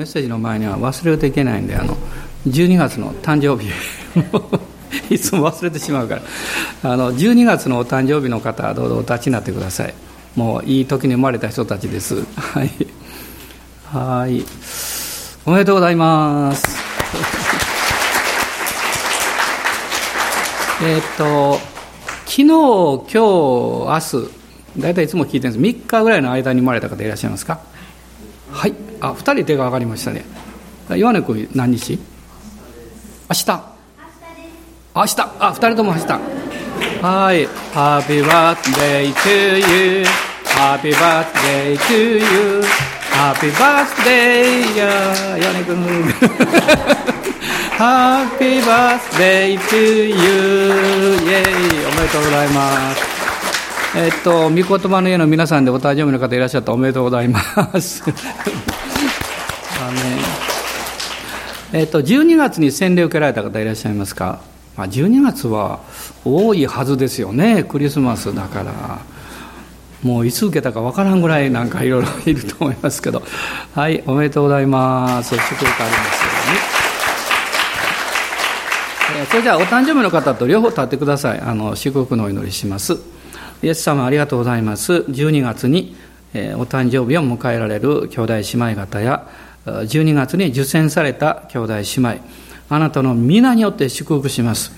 メッセージの前には忘れるといけないんであの12月の誕生日。いつも忘れてしまうから。あの12月のお誕生日の方はどうぞお立ちになってください。もういい時に生まれた人たちです。はい。はい。おめでとうございます。えっと昨日今日明日大体いつも聞いてるんです。3日ぐらいの間に生まれた方いらっしゃいますか？はい。あ二人手が上がりましたね。岩根君何日？明日。明日。あ二人とも明日。はい。Happy birthday to you. Happy birthday to you. Happy birthday や岩根君。Happy birthday to you. イェイおめでとうございます。えっと、御言葉の家の皆さんでお誕生日の方いらっしゃったおめでとうございます。えっと、12月に洗礼を受けられた方いらっしゃいますか、まあ、12月は多いはずですよね、クリスマスだから。もういつ受けたかわからんぐらいなんかいろいろいると思いますけど。はい、おめでとうございます。祝福ありますように。それじゃあお誕生日の方と両方立ってください。あの、祝福のお祈りします。イエス様ありがとうございます。12月に、えお誕生日を迎えられる兄弟姉妹方や、12月に受選された兄弟姉妹、あなたの皆によって祝福します。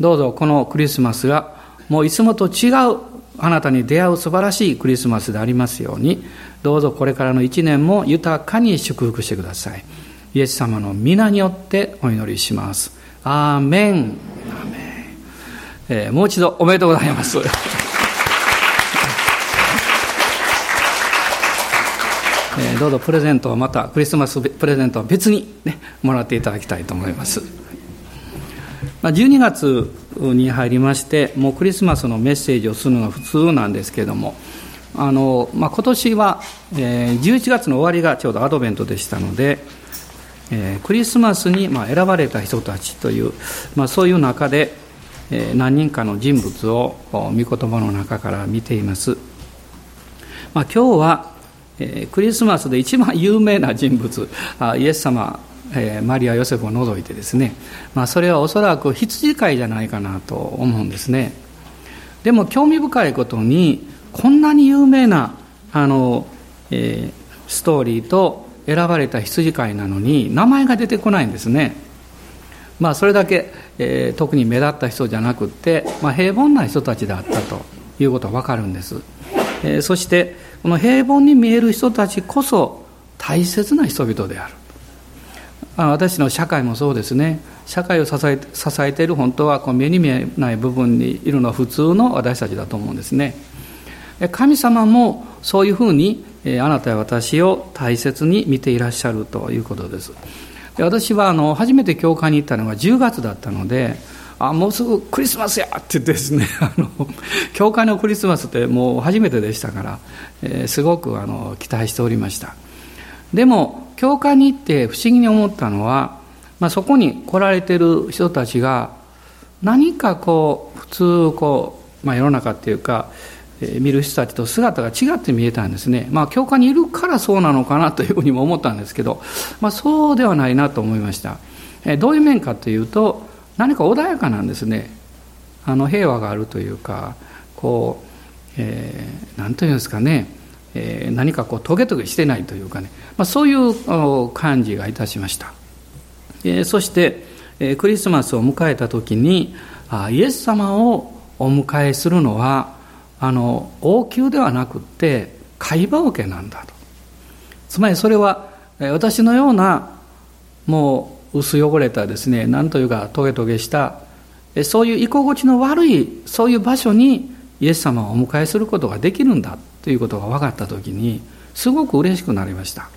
どうぞこのクリスマスが、もういつもと違うあなたに出会う素晴らしいクリスマスでありますように、どうぞこれからの一年も豊かに祝福してください。イエス様の皆によってお祈りします。アーメン。ーメンえー、もう一度おめでとうございます。えー、どうぞプレゼントをまたクリスマスプレゼントは別に、ね、もらっていただきたいと思います、まあ、12月に入りましてもうクリスマスのメッセージをするのが普通なんですけどもあの、まあ、今年は、えー、11月の終わりがちょうどアドベントでしたので、えー、クリスマスにまあ選ばれた人たちという、まあ、そういう中で、え、何人かの人物を御言葉の中から見ています、まあ、今日はえクリスマスで一番有名な人物イエス様、えマリア・ヨセフを除いてですね、まあ、それはおそらく羊飼いじゃないかなと思うんですね。でも興味深いことにこんなに有名なあの、えー、ストーリーと選ばれた羊飼いなのに名前が出てこないんですね。まあそれだけ、えー、特に目立った人じゃなくって、まあ、平凡な人たちだったということは分かるんです、えー、そしてこの平凡に見える人たちこそ大切な人々である。私の社会もそうですね。社会を支え支えている本当はこう目に見えない部分にいるのは普通の私たちだと思うんですね。神様もそういうふうにあなたや私を大切に見ていらっしゃるということです。私はあの初めて教会に行ったのが10月だったのであもうすぐクリスマスやって言ってですね あの教会のクリスマスってもう初めてでしたから、えー、すごくあの期待しておりました。でも教会に行って不思議に思ったのは、まあ、そこに来られてる人たちが何かこう普通こう、まあ、世の中っていうか、えー、見る人たちと姿が違って見えたんですね。まあ教会にいるからそうなのかなというふうにも思ったんですけど、まあ、そうではないなと思いました、えー、どういう面かというと何か穏やかなんですね。あの平和があるというかこう、えー、何というんですかね、えー、何かこうトゲトゲしてないというかね、まあ、そういう感じがいたしました、えー、そして、えー、クリスマスを迎えた時にあイエス様をお迎えするのはあの王宮ではなくって会話桶なんだと。つまりそれは私のようなもう薄汚れたですね何というかトゲトゲしたそういう居心地の悪いそういう場所にイエス様をお迎えすることができるんだということが分かった時にすごく嬉しくなりました。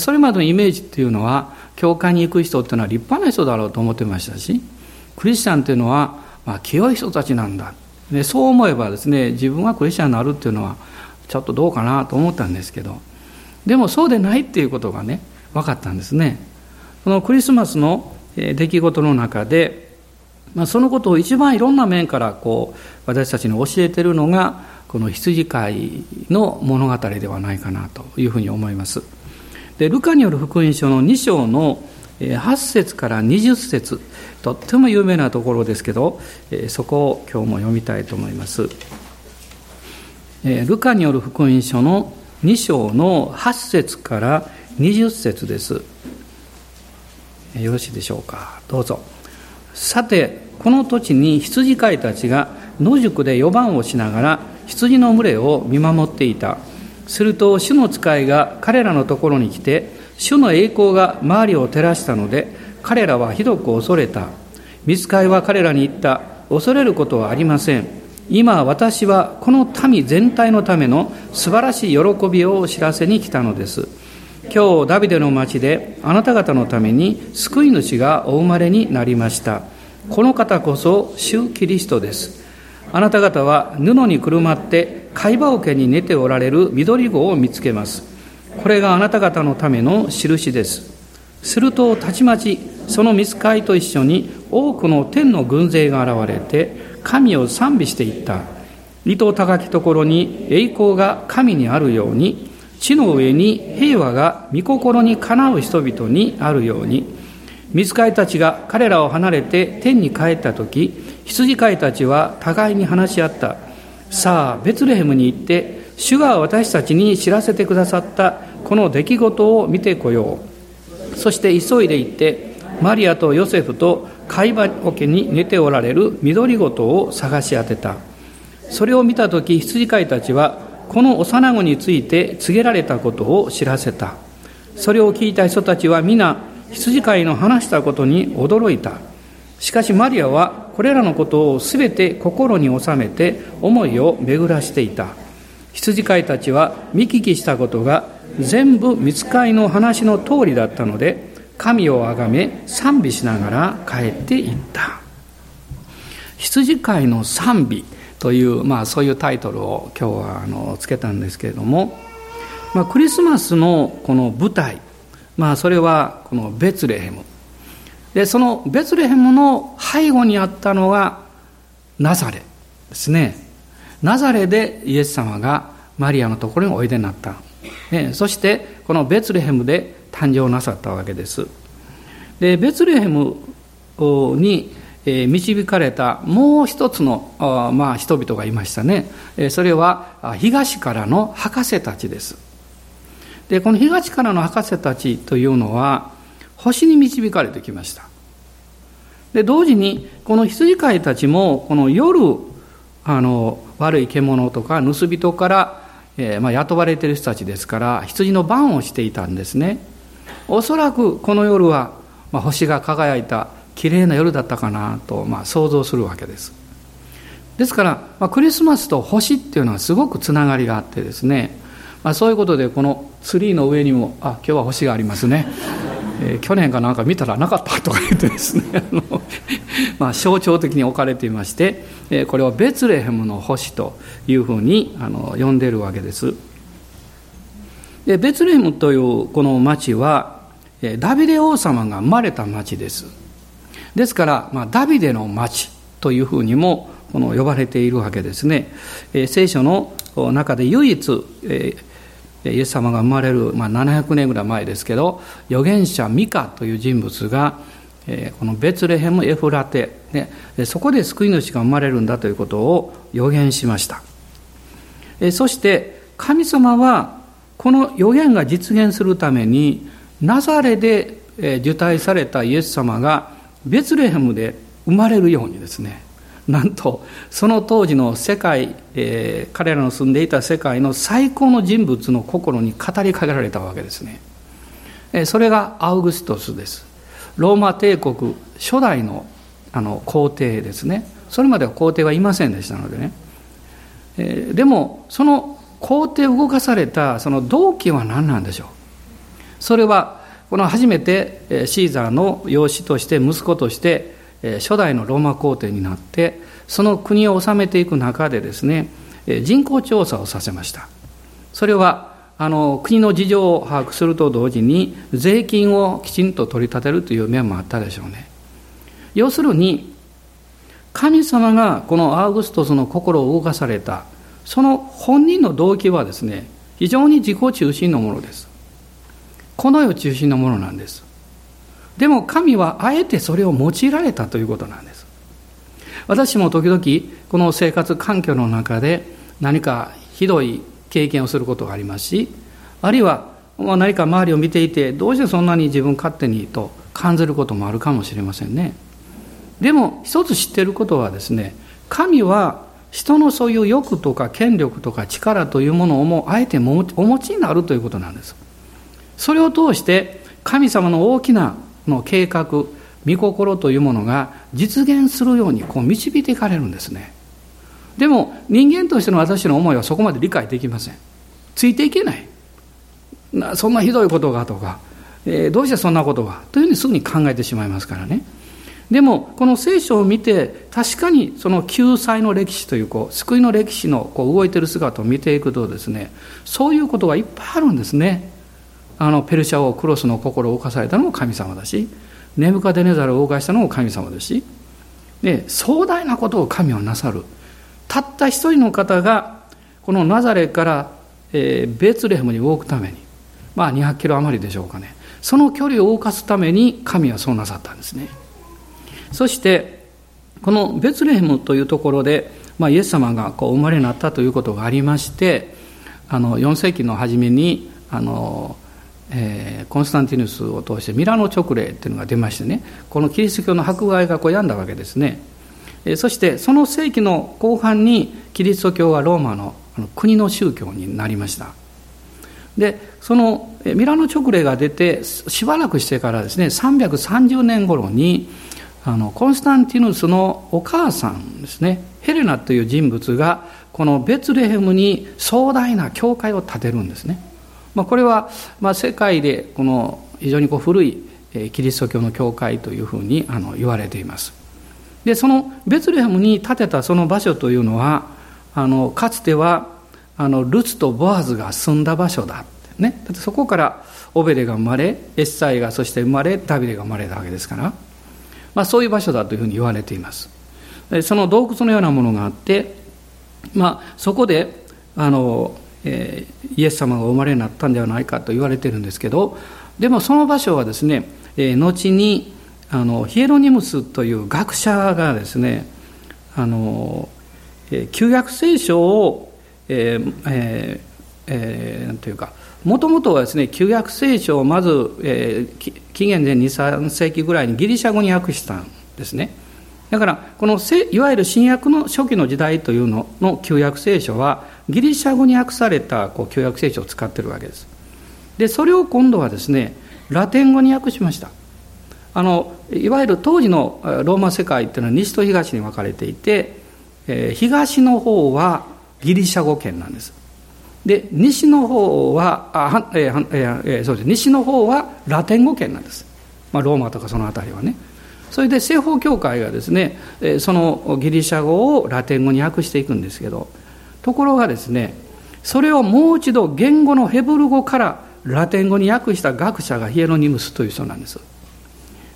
それまでのイメージっていうのは教会に行く人っていうのは立派な人だろうと思ってましたしクリスチャンっていうのは、まあ、清い人たちなんだ。でそう思えばですね自分がクリスチャンになるっていうのはちょっとどうかなと思ったんですけどでもそうでないっていうことがね分かったんですね。このクリスマスの出来事の中で、まあ、そのことを一番いろんな面からこう私たちに教えているのがこの羊飼いの物語ではないかなというふうに思います。でルカによる福音書の2章の8節から20節とっても有名なところですけどそこを今日も読みたいと思いますルカによる福音書の2章の8節から20節ですよろしいでしょうか？どうぞ。さてこの土地に羊飼いたちが野宿で4番をしながら羊の群れを見守っていた。すると主の使いが彼らのところに来て主の栄光が周りを照らしたので彼らはひどく恐れた。見つかいは彼らに言った。恐れることはありません。今私はこの民全体のための素晴らしい喜びを知らせに来たのです。今日ダビデの町であなた方のために救い主がお生まれになりました。この方こそ主キリストです。あなた方は布にくるまって貝羽桶に寝ておられる緑子を見つけます。これがあなた方のための印です。するとたちまちその見つかいと一緒に多くの天の軍勢が現れて神を賛美していった。糸高きところに栄光が神にあるように地の上に平和が御心にかなう人々にあるように見つかいたちが彼らを離れて天に帰った時羊飼いたちは互いに話し合った。さあベツレヘムに行って主が私たちに知らせてくださったこの出来事を見てこよう。そして急いで行ってマリアとヨセフと貝羽桶に寝ておられる緑ごとを探し当てた。それを見た時羊飼いたちはこの幼子について告げられたことを知らせた。それを聞いた人たちは皆羊飼いの話したことに驚いた。しかしマリアはこれらのことをすべて心に収めて思いを巡らしていた。羊飼いたちは見聞きしたことが全部見つかいの話の通りだったので神をあがめ賛美しながら帰っていった。羊飼いの賛美。という、まあ、そういうタイトルを今日はあのつけたんですけれども、まあ、クリスマスのこの舞台、まあ、それはこのベツレヘム。でそのベツレヘムの背後にあったのがナザレですね。ナザレでイエス様がマリアのところにおいでになった、ね、そしてこのベツレヘムで誕生なさったわけです。でベツレヘムに導かれたもう一つの、まあ、人々がいましたね。それは東からの博士たちです。でこの東からの博士たちというのは星に導かれてきました。で同時にこの羊飼いたちもこの夜あの悪い獣とか盗人から、えー、まあ、雇われている人たちですから羊の番をしていたんですね。おそらくこの夜は、まあ、星が輝いたきれいな夜だったかなと、まあ、想像するわけです。ですから、まあ、クリスマスと星っていうのはすごくつながりがあってですね、まあ、そういうことでこのツリーの上にもあ今日は星がありますね。えー、去年かなんか見たらなかったとか言ってですね あの、まあ、象徴的に置かれていまして、えー、これはベツレヘムの星というふうにあの呼んでるわけです。でベツレヘムというこの町はダビデ王様が生まれた町です。ですから、まあ、ダビデの町というふうにもこの呼ばれているわけですね、えー、聖書の中で唯一、えーイエス様が生まれる、まあ、700年ぐらい前ですけど預言者ミカという人物が、えー、このベツレヘム・エフラテ、ね、そこで救い主が生まれるんだということを予言しました、えー、そして神様はこの予言が実現するためにナザレで受胎されたイエス様がベツレヘムで生まれるようにですねなんとその当時の世界、えー、彼らの住んでいた世界の最高の人物の心に語りかけられたわけですね、えー、それがアウグストスです。ローマ帝国初代のあの皇帝ですね。それまでは皇帝はいませんでしたのでね、えー、でもその皇帝動かされたその動機は何なんでしょう。それはこの初めてシーザーの養子として息子として初代のローマ皇帝になってその国を治めていく中でですね人口調査をさせました。それはあの国の事情を把握すると同時に税金をきちんと取り立てるという面もあったでしょうね。要するに神様がこのアウグストスの心を動かされたその本人の動機はですね非常に自己中心のものです。この世中心のものなんです。でも神はあえてそれを用いられたということなんです。私も時々この生活環境の中で何かひどい経験をすることがありますしあるいは何か周りを見ていてどうしてそんなに自分勝手にと感じることもあるかもしれませんね。でも一つ知っていることはですね神は人のそういう欲とか権力とか力というものをもあえてお持ちになるということなんです。それを通して神様の大きなの計画御心というものが実現するようにこう導いていかれるんですね。でも人間としての私の思いはそこまで理解できません。ついていけない。そんなひどいことがとか、えー、どうしてそんなことがというふうにすぐに考えてしまいますからね。でもこの聖書を見て確かにその救済の歴史というこう救いの歴史のこう動いてる姿を見ていくとですねそういうことがいっぱいあるんですね。あのペルシャ王クロスの心を動かされたのも神様だしネブカデネザルを動かしたのも神様ですしで壮大なことを神はなさる。たった一人の方がこのナザレから、えー、ベツレヘムに動くためにまあ200キロ余りでしょうかね。その距離を動かすために神はそうなさったんですね。そしてこのベツレヘムというところで、まあ、イエス様がこう生まれになったということがありましてあの4世紀の初めにあのえー、コンスタンティヌスを通してミラノ直令っていうのが出ましてねこのキリスト教の迫害がこう病んだわけですね、えー、そしてその世紀の後半にキリスト教はローマの国の宗教になりました。でそのミラノ直令が出てしばらくしてからですね330年頃にあのコンスタンティヌスのお母さんですねヘレナという人物がこのベツレヘムに壮大な教会を建てるんですね。まあ、これは、まあ、世界でこの非常にこう古いキリスト教の教会というふうにあの言われています。でそのベツレヘムに建てたその場所というのはあのかつてはあのルツとボアズが住んだ場所だ。ね、だってそこからオベレが生まれエッサイがそして生まれダビデが生まれたわけですから、まあ、そういう場所だというふうに言われています。その洞窟のようなものがあって、まあ、そこであのえー、イエス様がお生まれになったんではないかと言われてるんですけどでもその場所はですね、えー、後にあのヒエロニムスという学者がですねあの、えー、旧約聖書を、えーえーえー、なんていうかもともとはですね旧約聖書をまず、えー、紀元前23世紀ぐらいにギリシャ語に訳したんですね。だからこのいわゆる新約の初期の時代というのの旧約聖書はギリシャ語に訳されたこう旧約聖書を使ってるわけです。でそれを今度はですねラテン語に訳しました。あのいわゆる当時のローマ世界っていうのは西と東に分かれていて、えー、東の方はギリシャ語圏なんです。で西の方はあ、えーえー、そうです。西の方はラテン語圏なんです、まあ、ローマとかその辺りはね。それで西方教会がですねそのギリシャ語をラテン語に訳していくんですけどところがですねそれをもう一度言語のヘブル語からラテン語に訳した学者がヒエロニムスという人なんです。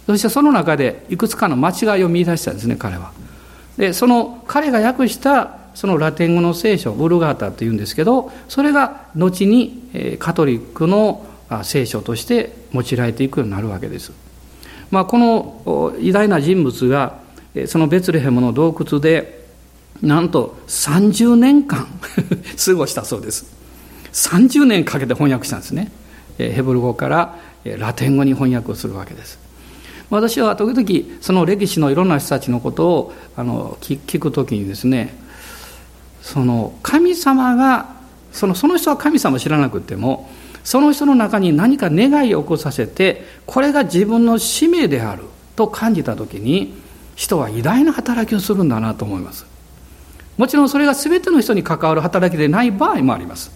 そしてその中でいくつかの間違いを見出したんですね彼は。でその彼が訳したそのラテン語の聖書ブルガータというんですけどそれが後にカトリックの聖書として用いられていくようになるわけです、まあ、この偉大な人物がそのベツレヘムの洞窟でなんと30年間 過ごしたそうです。30年かけて翻訳したんですね。ヘブル語からラテン語に翻訳をするわけです。私は時々その歴史のいろんな人たちのことをあの聞く時にですねその神様がそのその人は神様を知らなくてもその人の中に何か願いを起こさせてこれが自分の使命であると感じた時に人は偉大な働きをするんだなと思います。もちろんそれが全ての人に関わる働きでない場合もあります。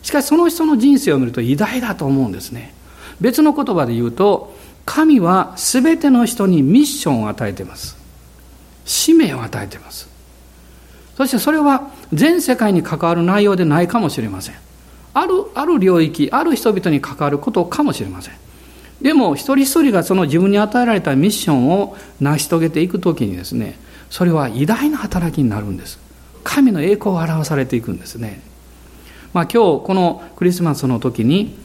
しかしその人の人生を見ると偉大だと思うんですね。別の言葉で言うと神は全ての人にミッションを与えています。使命を与えています。そしてそれは全世界に関わる内容でないかもしれません。あるある領域ある人々に関わることかもしれません。でも一人一人がその自分に与えられたミッションを成し遂げていくときにですねそれは偉大な働きになるんです。神の栄光を表されていくんですね。まあ、今日このクリスマスの時に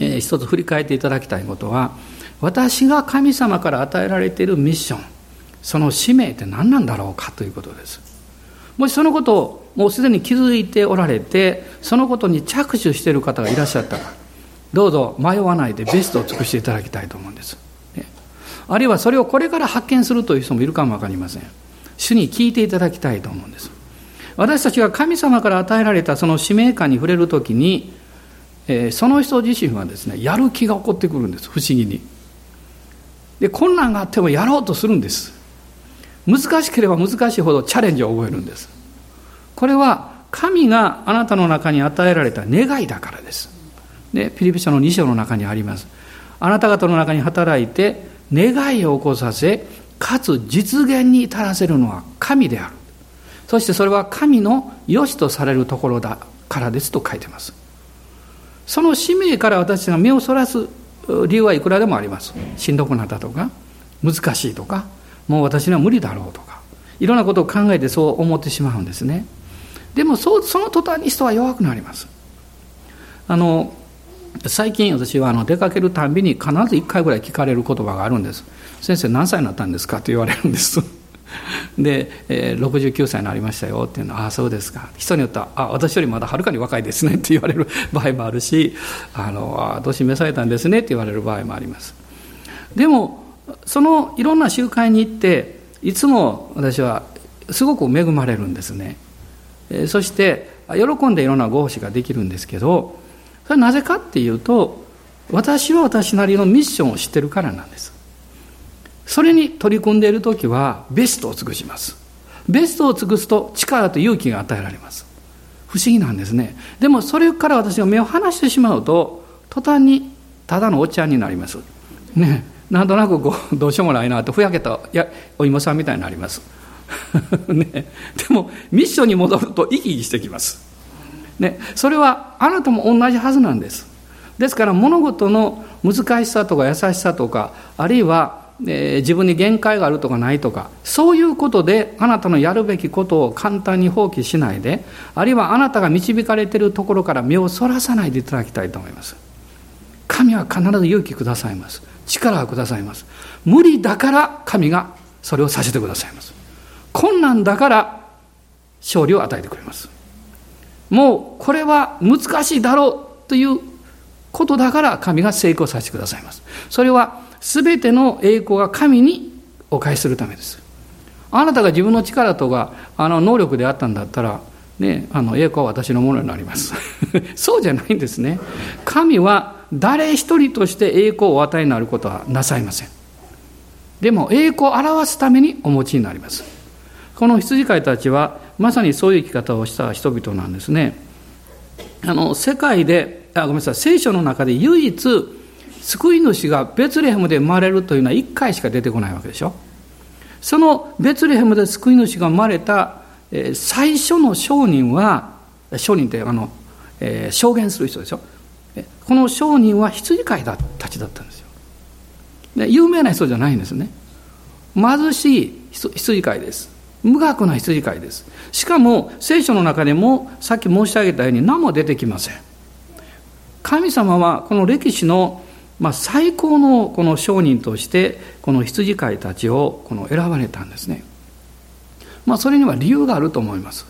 えー、一つ振り返っていただきたいことは私が神様から与えられているミッションその使命って何なんだろうかということです。もしそのことをもうすでに気づいておられてそのことに着手している方がいらっしゃったらどうぞ迷わないでベストを尽くしていただきたいと思うんです、ね、あるいはそれをこれから発見するという人もいるかも分かりません。主に聞いていただきたいと思うんです。私たちが神様から与えられたその使命感に触れるときに、えー、その人自身はですねやる気が起こってくるんです。不思議に。で困難があってもやろうとするんです。難しければ難しいほどチャレンジを覚えるんです。これは神があなたの中に与えられた願いだからです。でピリピ書の2章の中にあります。あなた方の中に働いて願いを起こさせかつ実現に至らせるのは神である。そしてそれは神の良しとされるところだからですと書いてます。その使命から私が目をそらす理由はいくらでもあります。しんどくなったとか難しいとかもう私には無理だろうとかいろんなことを考えてそう思ってしまうんですね。でもそその途端に人は弱くなります。あの最近私はあの出かけるたんびに必ず1回ぐらい聞かれる言葉があるんです。先生何歳になったんですか？と言われるんです。で、えー、69歳になりましたよっていうのは、ああ、そうですか。人によっては、あ私よりまだはるかに若いですねって言われる 場合もあるし、あの、あ年召されたんですねって言われる場合もあります。でも、そのいろんな集会に行って、いつも私はすごく恵まれるんですね。えー、そして、喜んでいろんなご奉仕ができるんですけど、それはなぜかっていうと、私は私なりのミッションを知ってるからなんです。それに取り組んでいる時はベストを尽くします。ベストを尽くすと力と勇気が与えられます。不思議なんですね。でもそれから私が目を離してしまうと途端にただのおっちゃんになります。ね。なんとなくこうどうしようもないなとふやけたやお芋さんみたいになります。ね、でもミッションに戻ると生き生きしてきます、ね、それはあなたも同じはずなんです。ですから物事の難しさとか優しさとかあるいはえー、自分に限界があるとかないとかそういうことであなたのやるべきことを簡単に放棄しないであるいはあなたが導かれているところから目をそらさないでいただきたいと思います。神は必ず勇気くださいます。力をくださいます。無理だから神がそれをさせてくださいます。困難だから勝利を与えてくれます。もうこれは難しいだろうということだから神が成功させてくださいます。それは全ての栄光が神にお返しするためです。あなたが自分の力とかあの能力であったんだったら、ね、あの栄光は私のものになります。そうじゃないんですね。神は誰一人として栄光をお与えになることはなさいません。でも栄光を表すためにお持ちになります。この羊飼いたちはまさにそういう生き方をした人々なんですね。あの世界であごめんなさい聖書の中で唯一救い主がベツレヘムで生まれるというのは1回しか出てこないわけでしょ。そのベツレヘムで救い主が生まれた最初の商人は商人ってあの、えー、証言する人でしょ。この商人は羊飼いたちだったんですよ。で有名な人じゃないんですね。貧しい羊飼いです。無学な羊飼いです。しかも聖書の中でもさっき申し上げたように何も出てきません。神様はこの歴史のまあ、最高のこの商人としてこの羊飼いたちをこの選ばれたんですね、まあ、それには理由があると思います。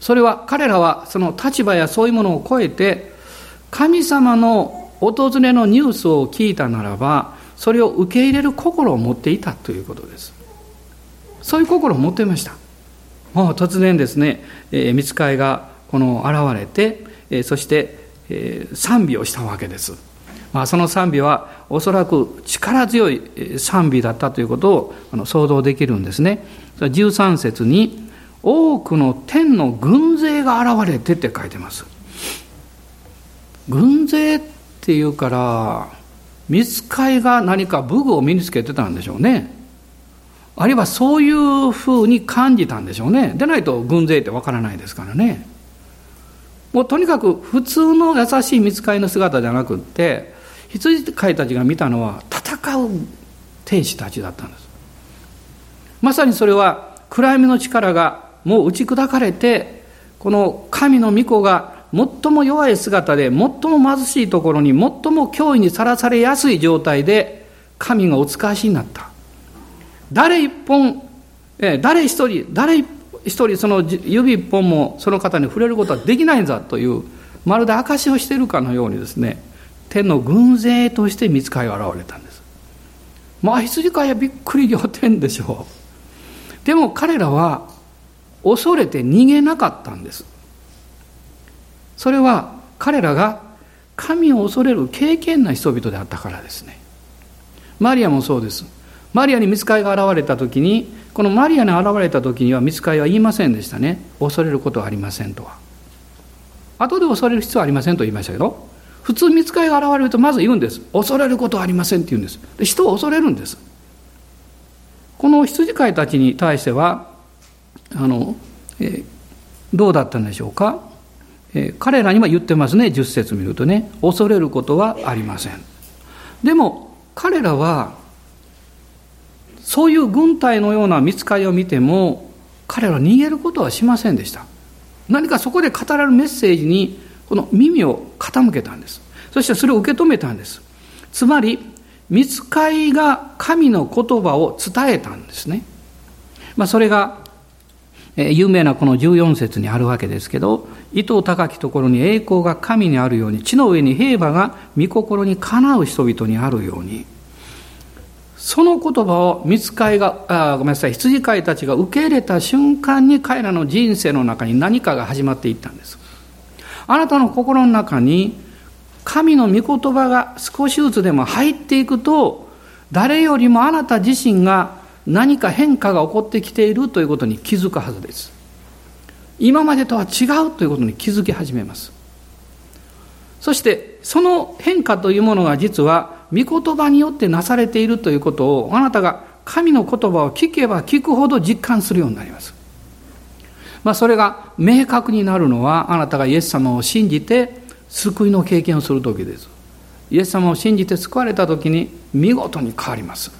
それは彼らはその立場やそういうものを超えて神様の訪れのニュースを聞いたならばそれを受け入れる心を持っていたということです。そういう心を持っていました。もう突然ですね、えー、見つかいがこの現れて、えー、そして、えー、賛美をしたわけです。まあ、その賛美はおそらく力強い賛美だったということを想像できるんですね。13節に多くの天の軍勢が現れてって書いてます。軍勢っていうから見つかいが何か武具を身につけてたんでしょうね。あるいはそういうふうに感じたんでしょうね。でないと軍勢ってわからないですからね。もうとにかく普通の優しい見つかりの姿じゃなくって羊飼いたちが見たのは戦う天使たちだったんです。まさにそれは暗闇の力がもう打ち砕かれてこの神の御子が最も弱い姿で最も貧しいところに最も脅威にさらされやすい状態で神がお使わしになった。誰一本誰一人誰一人その指一本もその方に触れることはできないんだというまるで証しをしているかのようにですね天の軍勢として見つかり現れたんです。まあ羊飼いはびっくり仰天でしょう。でも彼らは恐れて逃げなかったんです。それは彼らが神を恐れる敬虔な人々であったからですね。マリアもそうです。マリアに見つかりが現れた時にこのマリアに現れた時には見つかりは言いませんでしたね。恐れることはありませんとは。後で恐れる必要はありませんと言いましたけど。普通見つかりが現れるとまず言うんです。恐れることはありませんって言うんです。で人を恐れるんです。この羊飼いたちに対してはあの、えー、どうだったんでしょうか、えー、彼らには言ってますね10節見るとね。恐れることはありません。でも彼らはそういう軍隊のような見つかりを見ても彼らは逃げることはしませんでした。何かそこで語られるメッセージにこの耳を傾けたんです。そしてそれを受け止めたんです。つまり見つかりが神の言葉を伝えたんですね、まあ、それが有名なこの14節にあるわけですけど糸高きところに栄光が神にあるように地の上に平和が御心にかなう人々にあるようにその言葉を見つかいが、あごめんなさい、羊飼いたちが受け入れた瞬間に彼らの人生の中に何かが始まっていったんです。あなたの心の中に神の御言葉が少しずつでも入っていくと、誰よりもあなた自身が何か変化が起こってきているということに気づくはずです。今までとは違うということに気づき始めます。そしてその変化というものが実は御言葉によってなされているということをあなたが神の言葉を聞けば聞くほど実感するようになります。まあ、それが明確になるのはあなたがイエス様を信じて救いの経験をする時です。イエス様を信じて救われた時に見事に変わります。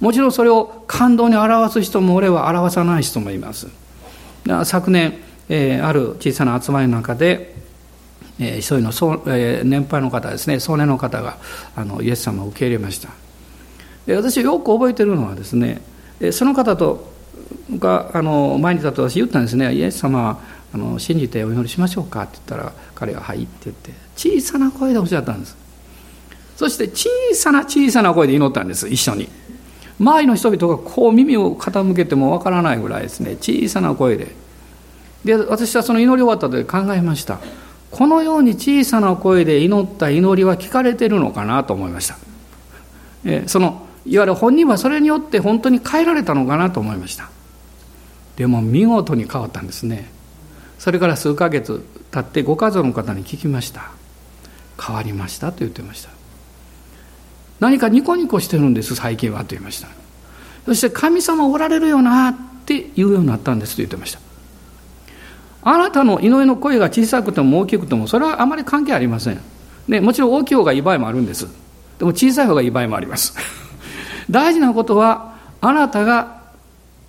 もちろんそれを感動に表す人もおれば表さない人もいます。昨年、えー、ある小さな集まりの中でえー、一人の、えー、年配の方ですね壮年の方があのイエス様を受け入れました私よく覚えてるのはですねその方とがあの前に立って私言ったんですね「イエス様あの信じてお祈りしましょうか」って言ったら彼が「はい」って言って小さな声でおっしゃったんです。そして小さな小さな声で祈ったんです一緒に。周りの人々がこう耳を傾けてもわからないぐらいですね小さな声で。で私はその祈り終わった時考えました。このように小さな声で祈った祈りは聞かれてるのかなと思いました。えそのいわゆる本人はそれによって本当に変えられたのかなと思いました。でも見事に変わったんですね。それから数ヶ月経ってご家族の方に聞きました。変わりましたと言ってました。何かニコニコしてるんです最近はと言いました。そして神様おられるよなって言うようになったんですと言ってました。あなたの祈りの声が小さくても大きくてもそれはあまり関係ありません、ね、もちろん大きい方がいい場合もあるんですでも小さい方がいい場合もあります 大事なことはあなたが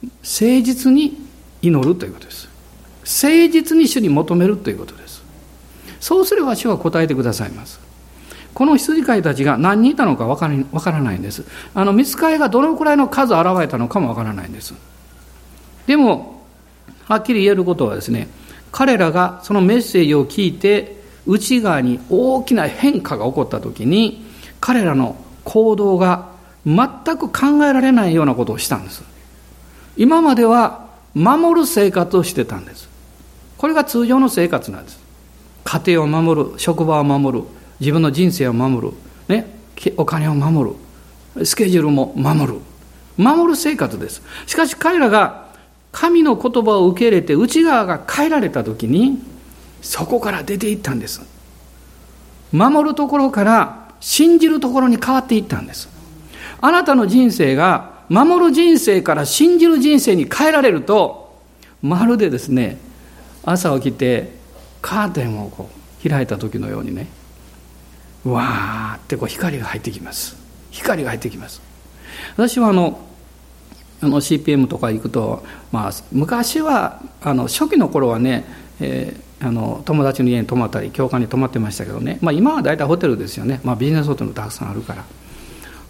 誠実に祈るということです。誠実に主に求めるということです。そうすれば主は答えてくださいます。この羊飼いたちが何人いたのか分からないんです。あの見つかりがどのくらいの数現れたのかも分からないんです。でもはっきり言えることはですね彼らがそのメッセージを聞いて内側に大きな変化が起こった時に彼らの行動が全く考えられないようなことをしたんです。今までは守る生活をしてたんです。これが通常の生活なんです。家庭を守る職場を守る自分の人生を守る、ね、お金を守るスケジュールも守る。守る生活です。しかし彼らが神の言葉を受け入れて内側が変えられた時にそこから出ていったんです。守るところから信じるところに変わっていったんです。あなたの人生が守る人生から信じる人生に変えられるとまるでですね朝起きてカーテンをこう開いた時のようにねわーってこう光が入ってきます。光が入ってきます。私はあのあの CPM とか行くと、まあ、昔はあの初期の頃はね、えあの友達の家に泊まったり教会に泊まってましたけどね、まあ、今は大体ホテルですよね、まあ、ビジネスホテルもたくさんあるから。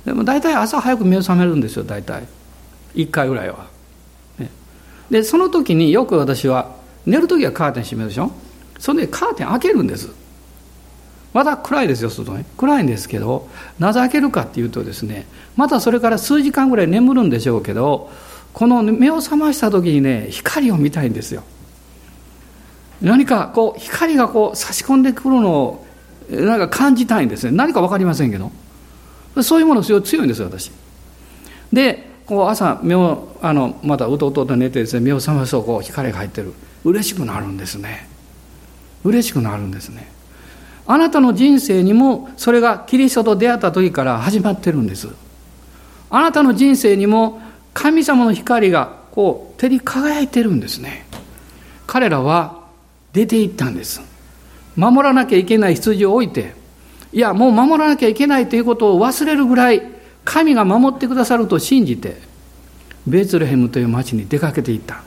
でも大体朝早く目を覚めるんですよ大体。1回ぐらいは、ね、でその時によく私は寝る時はカーテン閉めるでしょ？それでカーテン開けるんです。まだ暗いですよ外ね暗いんですけどなぜ開けるかっていうとですねまたそれから数時間ぐらい眠るんでしょうけどこの目を覚ました時にね光を見たいんですよ。何かこう光がこう差し込んでくるのをなんか感じたいんですね。何か分かりませんけど。そういうもの強いんですよ私。でこう朝目をあのまたうとうとと寝てですね目を覚ますとこう光が入ってる。嬉しくなるんですね。嬉しくなるんですね。あなたの人生にもそれがキリストと出会った時から始まってるんです。あなたの人生にも神様の光がこう照り輝いてるんですね。彼らは出て行ったんです。守らなきゃいけない羊を置いていやもう守らなきゃいけないということを忘れるぐらい神が守ってくださると信じてベーツレヘムという町に出かけていった。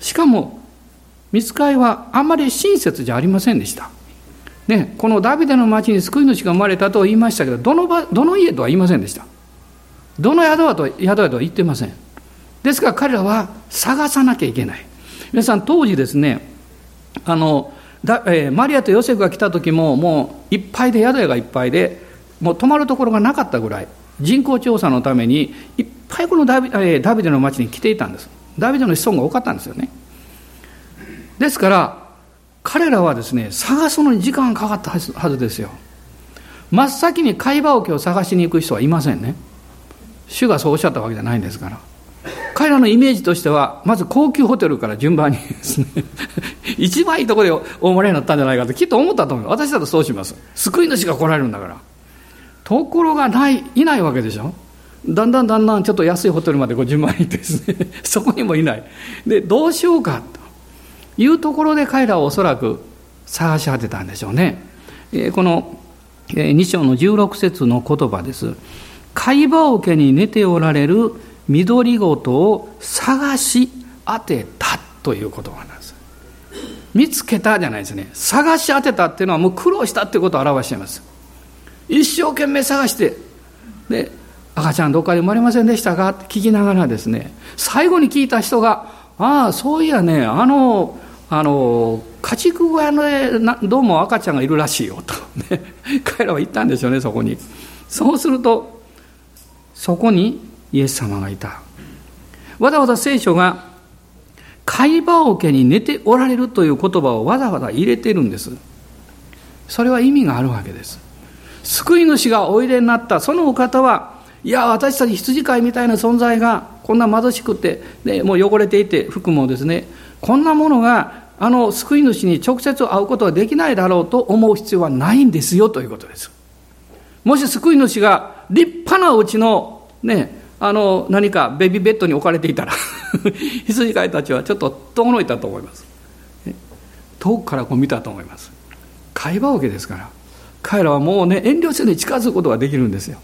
しかも見つかいはあんまり親切じゃありませんでした。ね、このダビデの町に救い主が生まれたと言いましたけどどの場どの家とは言いませんでした。どの宿はと宿屋とは言ってません。ですから彼らは探さなきゃいけない。皆さん当時ですねあのだ、えー、マリアとヨセフが来た時ももういっぱいで宿屋がいっぱいでもう泊まるところがなかったぐらい人口調査のためにいっぱいこのダビ,、えー、ダビデの町に来ていたんですダビデの子孫が多かったんですよねですから彼らはですね、探すのに時間がかかったはずですよ。真っ先に貝羽桶を探しに行く人はいませんね。主がそうおっしゃったわけじゃないんですから。彼らのイメージとしては、まず高級ホテルから順番にですね、一番いいところでお生まれになったんじゃないかときっと思ったと思う。私だとそうします。救い主が来られるんだから。ところがない、いないわけでしょ。だんだんだんだんちょっと安いホテルまでこう順番に行ってですね、そこにもいない。で、どうしようかと。いうところで彼らはおそらく探し当てたんでしょうね。えこの2章の16節の言葉です。貝羽桶に寝ておられる緑ごとを探し当てたという言葉なんです。見つけたじゃないですね。探し当てたっていうのはもう苦労したっていうことを表しています。一生懸命探して、で、赤ちゃんどっかで生まれませんでしたか？って聞きながらですね、最後に聞いた人が、ああ、そういやね、あの、あの家畜小屋のどうも赤ちゃんがいるらしいよと、ね、彼らは言ったんですよねそこにそうするとそこにイエス様がいた。わざわざ聖書が貝羽桶に寝ておられるという言葉をわざわざ入れてるんです。それは意味があるわけです。救い主がおいでになった。そのお方はいや私たち羊飼いみたいな存在がこんな貧しくて、ね、もう汚れていて服もですねこんなものがあの救い主に直接会うことはできないだろうと思う必要はないんですよということです。もし救い主が立派なうちのね、あの何かベビーベッドに置かれていたら 羊飼いたちはちょっと遠のいたと思います。遠くからこう見たと思います。会話桶ですから。彼らはもうね、遠慮せずに近づくことができるんですよ。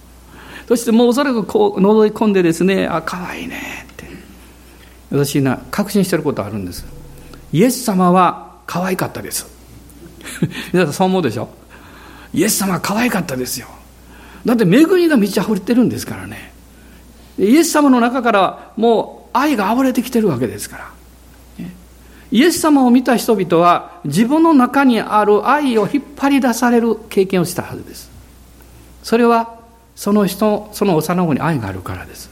そしてもうおそらくこう覗き込んでですね、あ、可愛いねって。私な、確信してることあるんです。イエス様は可愛かったです 皆さんそう思うでしょ？イエス様は可愛かったですよだって恵みが満ち溢れてるんですからねイエス様の中からもう愛が溢れてきてるわけですから。イエス様を見た人々は自分の中にある愛を引っ張り出される経験をしたはずです。それはその人その幼子に愛があるからです。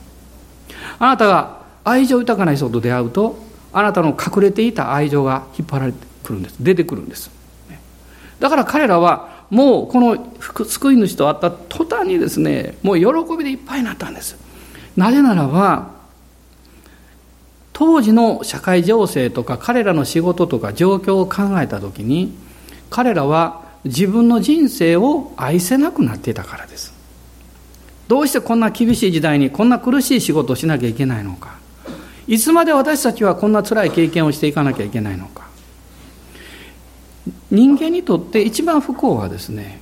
あなたが愛情豊かな人と出会うとあなたの隠れていた愛情が引っ張られてくるんです。出てくるんです。だから彼らはもうこの救い主と会った途端にですねもう喜びでいっぱいになったんです。なぜならば当時の社会情勢とか彼らの仕事とか状況を考えた時に彼らは自分の人生を愛せなくなっていたからです。どうしてこんな厳しい時代にこんな苦しい仕事をしなきゃいけないのか。いつまで私たちはこんな辛い経験をしていかなきゃいけないのか。人間にとって一番不幸はですね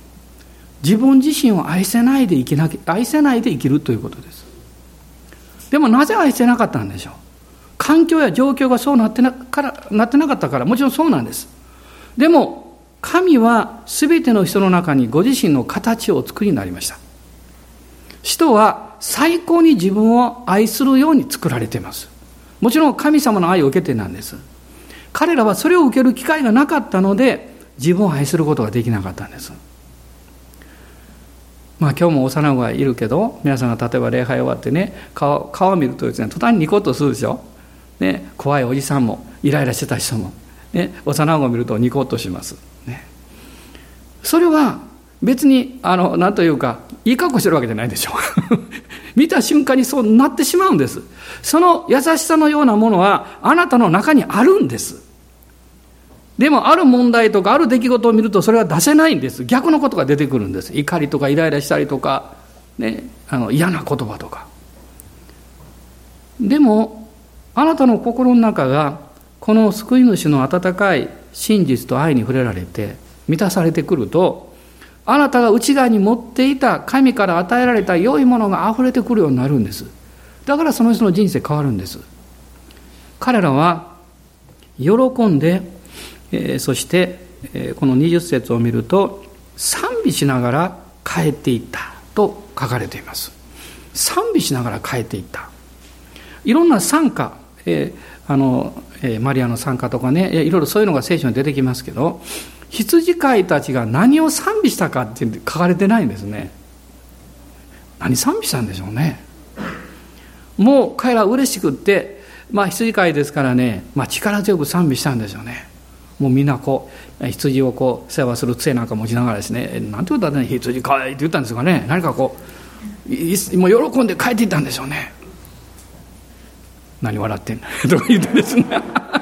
自分自身を愛せないで生きなき愛せないで生きるということです。でもなぜ愛せなかったんでしょう？環境や状況がそうなってなからなってなかったからもちろんそうなんですでも、神は全ての人の中にご自身の形をお作りになりました。人は最高に自分を愛するように作られています。もちろん神様の愛を受けてなんです。彼らはそれを受ける機会がなかったので、自分を愛することができなかったんです。まあ今日も幼子がいるけど、皆さんが例えば礼拝終わってね、顔顔を見るとですね、途端にニコッとするでしょ。ね、怖いおじさんも、イライラしてた人も、ね、幼子を見るとニコッとします。ね、それは別に、あの、なんというか、いい格好してるわけじゃないでしょう。見た瞬間にそうなってしまうんです。その優しさのようなものは、あなたの中にあるんです。でもある問題とかある出来事を見るとそれは出せないんです。逆のことが出てくるんです。怒りとかイライラしたりとか、ね、あの嫌な言葉とか。でも、あなたの心の中がこの救い主の温かい真実と愛に触れられて満たされてくると、あなたが内側に持っていた神から与えられた良いものが溢れてくるようになるんです。だからその人の人生変わるんです。彼らは喜んでえそして、えこの20節を見ると賛美しながら帰っていったと書かれています。賛美しながら帰っていった。いろんな賛歌、えー、あのえー、マリアの賛歌とかねいろいろそういうのが聖書に出てきますけど羊飼いたちが何を賛美したかって書かれてないんですね。何賛美したんでしょうね。もう彼ら嬉しくってまあ羊飼いですからね、まあ、力強く賛美したんでしょうね。もうみんなこう羊をこう世話する杖なんか持ちながらですね「なんて言ったらね羊かわいい」って言ったんですがね。何かこうもう喜んで帰っていったんでしょうね。何笑ってんの？とか言ってですね。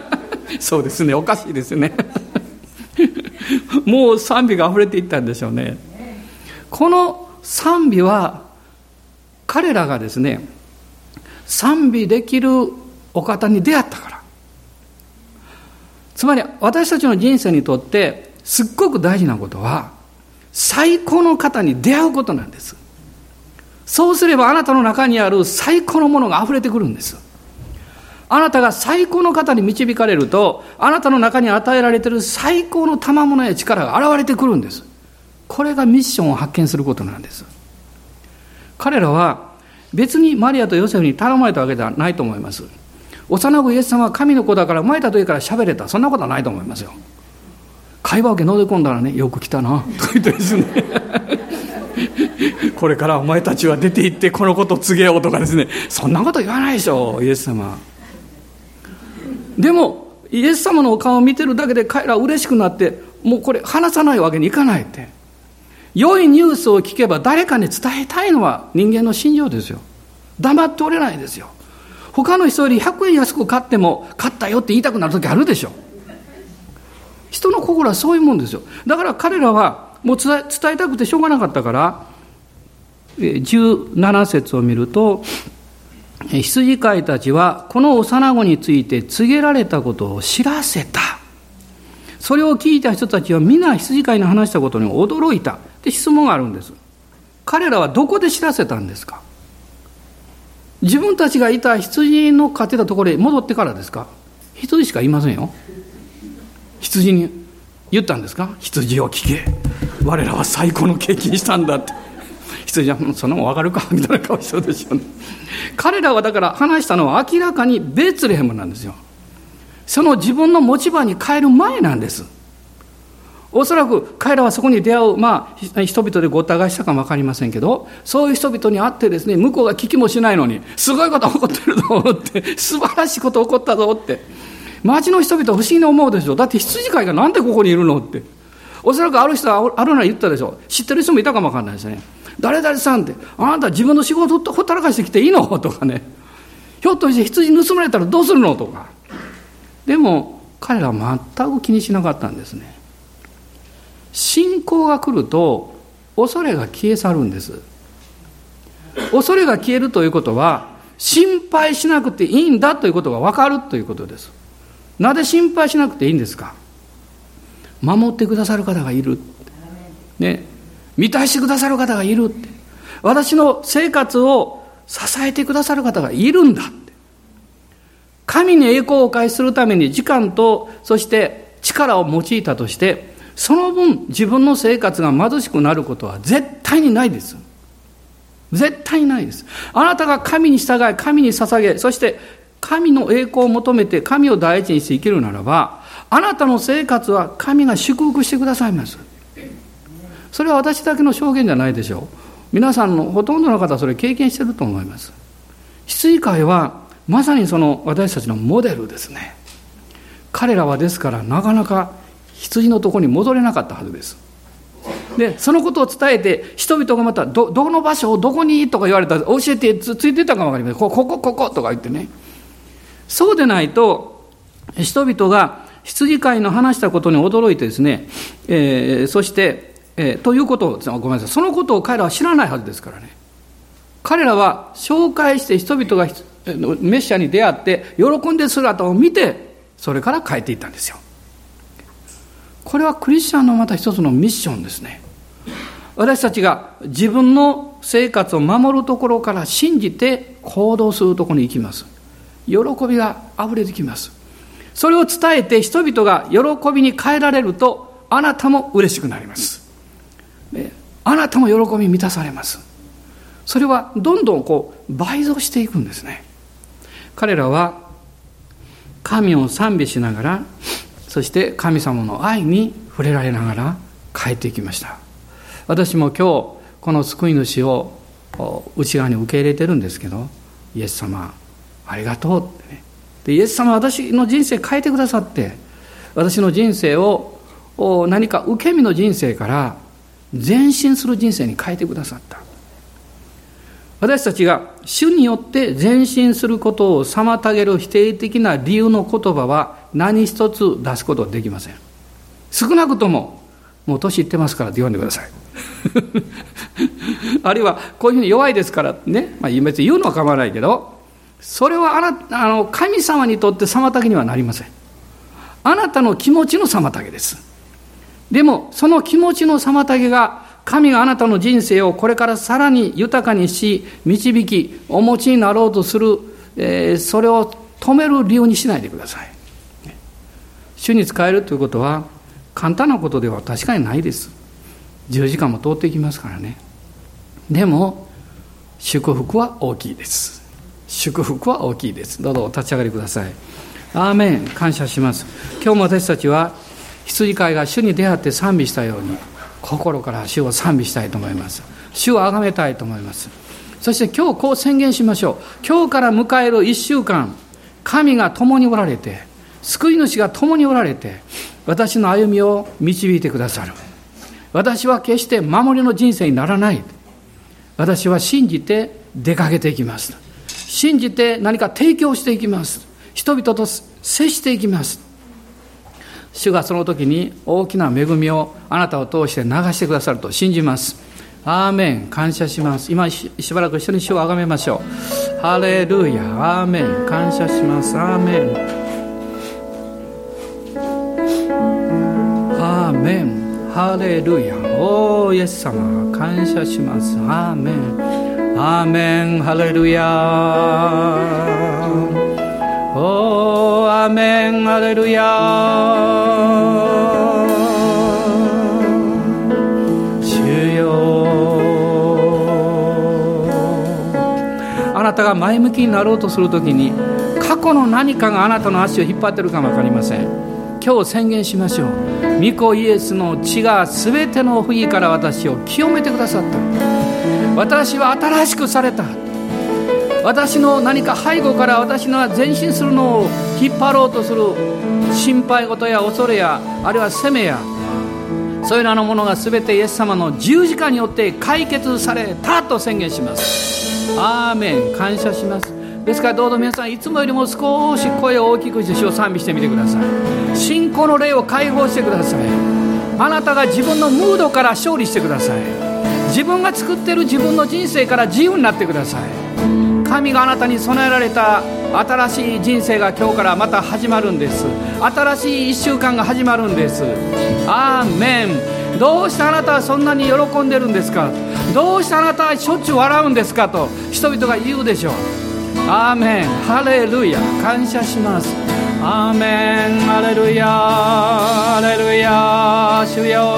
そうですね。おかしいですね。もう賛美が溢れていったんでしょうね。この賛美は彼らがですね賛美できるお方に出会ったから。つまり私たちの人生にとってすっごく大事なことは最高の方に出会うことなんです。そうすればあなたの中にある最高のものが溢れてくるんです。あなたが最高の方に導かれると、あなたの中に与えられている最高の賜物や力が現れてくるんです。これがミッションを発見することなんです。彼らは別にマリアとヨセフに頼まれたわけではないと思います。幼子イエス様は神の子だから生まれた時から喋れた。そんなことはないと思いますよ。会話受け覗き込んだらねよく来たな。と言ってですね。これからお前たちは出て行ってこのこと告げようとかですね。そんなこと言わないでしょイエス様。でもイエス様のお顔を見てるだけで彼らは嬉しくなってもうこれ話さないわけにいかないって。良いニュースを聞けば誰かに伝えたいのは人間の心情ですよ。黙っておれないですよ。他の人より100円安く買っても買ったよって言いたくなる時あるでしょ。人の心はそういうもんですよ。だから彼らはもう伝えたくてしょうがなかったから17節を見ると羊飼いたちはこの幼子について告げられたことを知らせた。それを聞いた人たちは皆羊飼いの話したことに驚いた。って質問があるんです。彼らはどこで知らせたんですか？自分たちがいた羊の飼ってたところへ戻ってからですか？羊しかいませんよ。羊に言ったんですか？羊を聞け。我らは最高の経験したんだって。羊はそんなもん分かるか？みたいな顔してるでしょうね。彼らはだから話したのは明らかにベツレヘムなんですよ。その自分の持ち場に帰る前なんです。おそらく彼らはそこに出会う、まあ、人々でごった返したかも分かりませんけど、そういう人々に会ってですね、向こうが聞きもしないのに、すごいこと起こってると思って、素晴らしいこと起こったぞって。町の人々は不思議に思うでしょ。だって羊飼いがなんでここにいるのって。おそらくある人はあるなら言ったでしょ。知ってる人もいたかも分かんないですね。誰々さんって、あなた自分の仕事ほったらかしてきていいの？とかね。ひょっとして羊盗まれたらどうするの？とか。でも、彼らは全く気にしなかったんですね。信仰が来ると恐れが消え去るんです。恐れが消えるということは心配しなくていいんだということが分かるということです。なぜ心配しなくていいんですか？守ってくださる方がいる。ね。満たしてくださる方がいるって。私の生活を支えてくださる方がいるんだって。神に栄光を返するために時間とそして力を用いたとしてその分自分の生活が貧しくなることは絶対にないです。絶対にないです。あなたが神に従い神に捧げそして神の栄光を求めて神を第一にして生きるならばあなたの生活は神が祝福してくださいます。それは私だけの証言じゃないでしょう。皆さんのほとんどの方はそれ経験してると思います。羊飼いはまさにその私たちのモデルですね。彼らはですからなかなか羊のとこに戻れなかったはずです。でそのことを伝えて人々がまたどどの場所をどこにとか言われたら教えてつついてたかも分かりません。ここここことか言ってね。そうでないと人々が羊飼いの話したことに驚いてですね、えー、そして、えー、ということをごめんなさい。そのことを彼らは知らないはずですからね。彼らは紹介して人々がメッシャに出会って喜んで姿を見てそれから帰っていったんですよ。これはクリスチャンのまた一つのミッションですね。私たちが自分の生活を守るところから信じて行動するところに行きます。喜びがあふれてきます。それを伝えて人々が喜びに変えられるとあなたも嬉しくなります。あなたも喜び満たされます。それはどんどんこう倍増していくんですね。彼らは神を賛美しながらそして神様の愛に触れられながら帰っていきました。私も今日この救い主を内側に受け入れてるんですけどイエス様ありがとうってね。でイエス様私の人生変えてくださって私の人生を何か受け身の人生から前進する人生に変えてくださった。私たちが主によって前進することを妨げる否定的な理由の言葉は何一つ出すことはできません。少なくとももう年いってますからって言わんでください。あるいはこういうふうに弱いですからね、まあ、別に言うのは構わないけどそれはあなあの神様にとって妨げにはなりません。あなたの気持ちの妨げです。でもその気持ちの妨げが神があなたの人生をこれからさらに豊かにし導きお持ちになろうとする、えー、それを止める理由にしないでください。主に使えるということは簡単なことでは確かにないです。10時間も通っていきますからね。でも祝福は大きいです。祝福は大きいです。どうぞお立ち上がりください。アーメン。感謝します。今日も私たちは羊飼いが主に出会って賛美したように心から主を賛美したいと思います。主を崇めたいと思います。そして今日こう宣言しましょう。今日から迎える1週間神が共におられて救い主が共におられて私の歩みを導いてくださる。私は決して守りの人生にならない。私は信じて出かけていきます。信じて何か提供していきます。人々と接していきます。主がその時に大きな恵みをあなたを通して流してくださると信じます。アーメン。感謝します。今しばらく一緒に主をあがめましょう。ハレルヤ。アーメン。感謝します。アーメン。ハレルヤ。おーイエス様感謝します。アーメン。アーメン。ハレルヤ。おーアーメン。アレルヤ。主よ。あなたが前向きになろうとするときに過去の何かがあなたの足を引っ張ってるかも分かりません。今日宣言しましょう。御子イエスの血が全ての不義から私を清めてくださった。私は新しくされた。私の何か背後から私の前進するのを引っ張ろうとする心配事や恐れやあるいは責めやそういうようなものが全てイエス様の十字架によって解決されたと宣言します。アーメン。感謝します。ですからどうぞ皆さんいつもよりも少し声を大きくして主を賛美してみてください。信仰の霊を解放してください。あなたが自分のムードから勝利してください。自分が作ってる自分の人生から自由になってください。神があなたに備えられた新しい人生が今日からまた始まるんです。新しい1週間が始まるんです。アーメン。どうしてあなたはそんなに喜んでるんですか？どうしてあなたはしょっちゅう笑うんですか？と人々が言うでしょう。アーメン。ハレルヤ。感謝します。アーメン。ハレルヤ。ハレルヤ。主よ。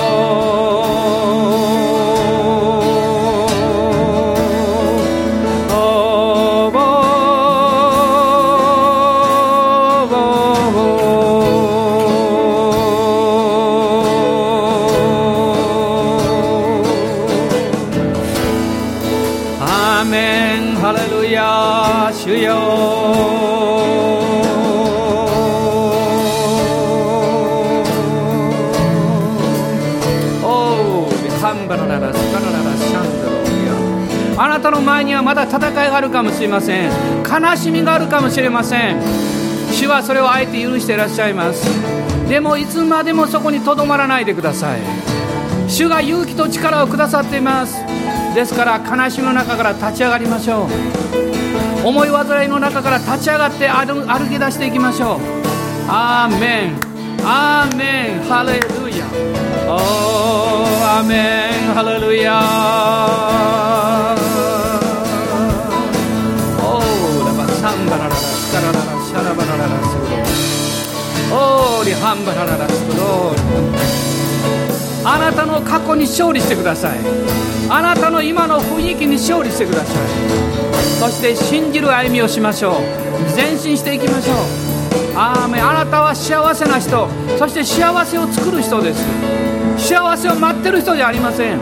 だ戦いがあるかもしれません。悲しみがあるかもしれません。主はそれをあえて許していらっしゃいます。でもいつまでもそこにとどまらないでください。主が勇気と力をくださっています。ですから悲しみの中から立ち上がりましょう。思い煩いの中から立ち上がって歩き出していきましょう。アーメン。アーメン。ハレルヤ。おーアクローおーリハンバラララスクローあなたの過去に勝利してください。あなたの今の雰囲気に勝利してください。そして信じる歩みをしましょう。前進していきましょう。アーメン。あなたは幸せな人。そして幸せを作る人です。幸せを待ってる人じゃありません。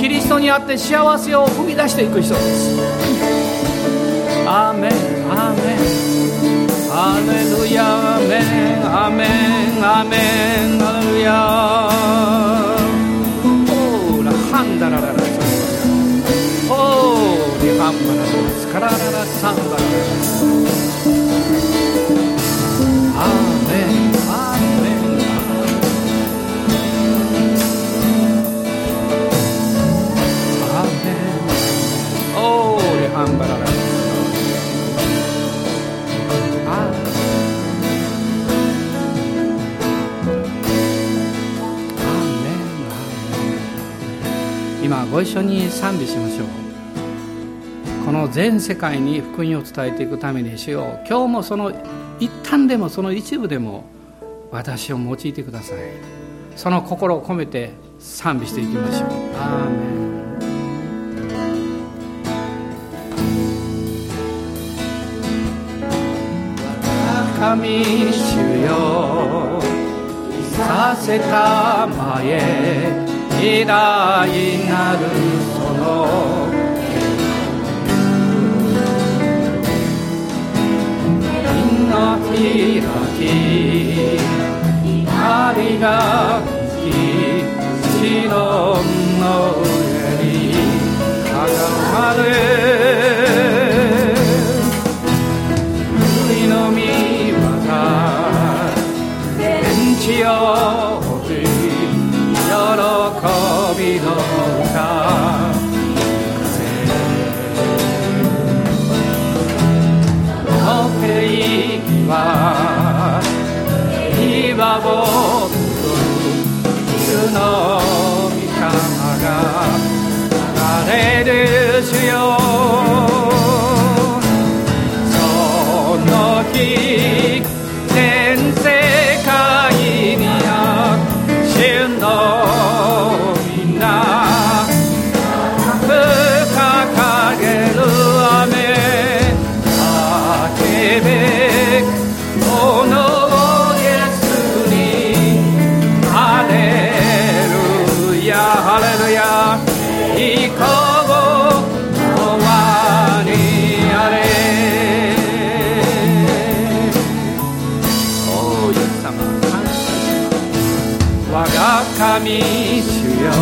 キリストにあって幸せを生み出していく人です。アーメン。アーメン。ハレルヤアメンアメンアーメンハレルヤオーラハンダラララオーリハンバララスカラララサンバララご一緒に賛美しましょう。この全世界に福音を伝えていくために主よ今日もその一端でもその一部でも私を用いてください。その心を込めて賛美していきましょう。アーメン。神主よさせたまえ偉大なるその。みんな開き光がき白の上にかかる海の御業天地をは岩を主の御霊が流れる主よそが神主よ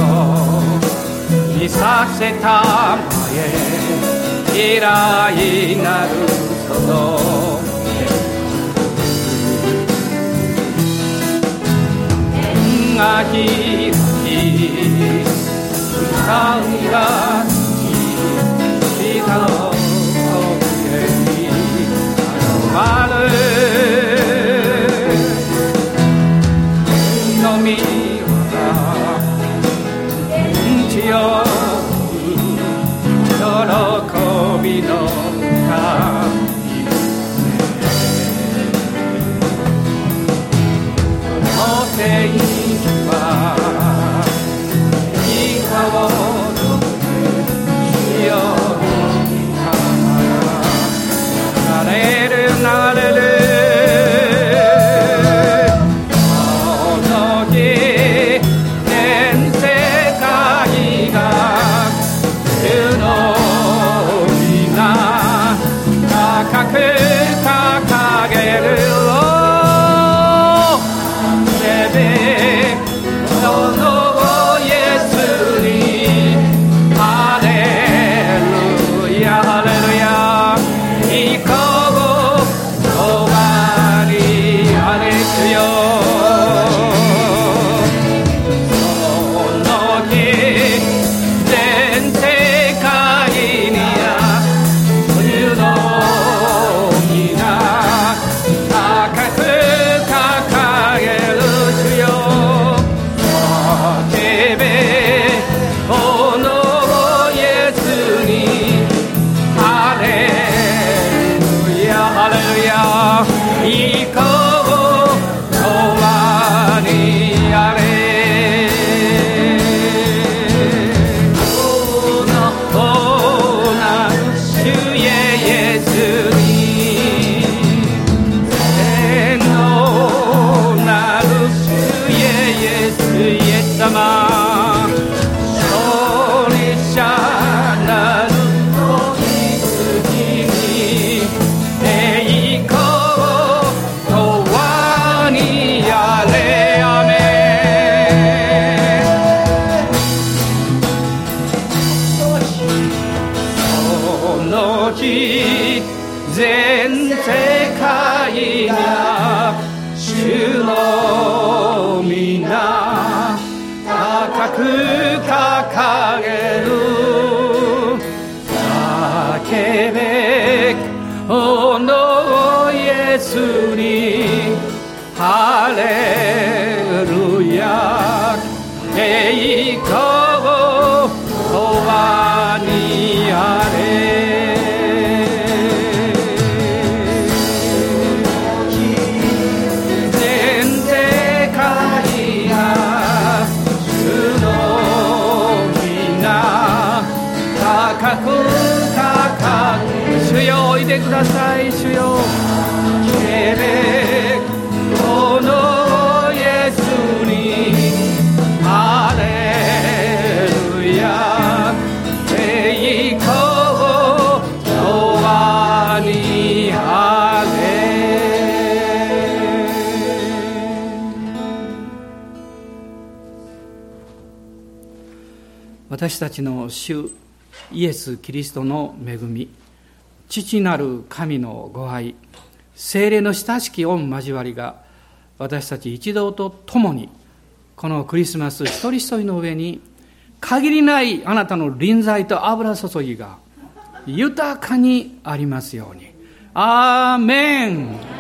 見させたまえ偉大なるその天が開き神が下 say 우리가 私たちの主イエス・キリストの恵み父なる神のご愛精霊の親しき御交わりが私たち一同と共にこのクリスマス一人一人の上に限りないあなたの臨在と油注ぎが豊かにありますように。アーメン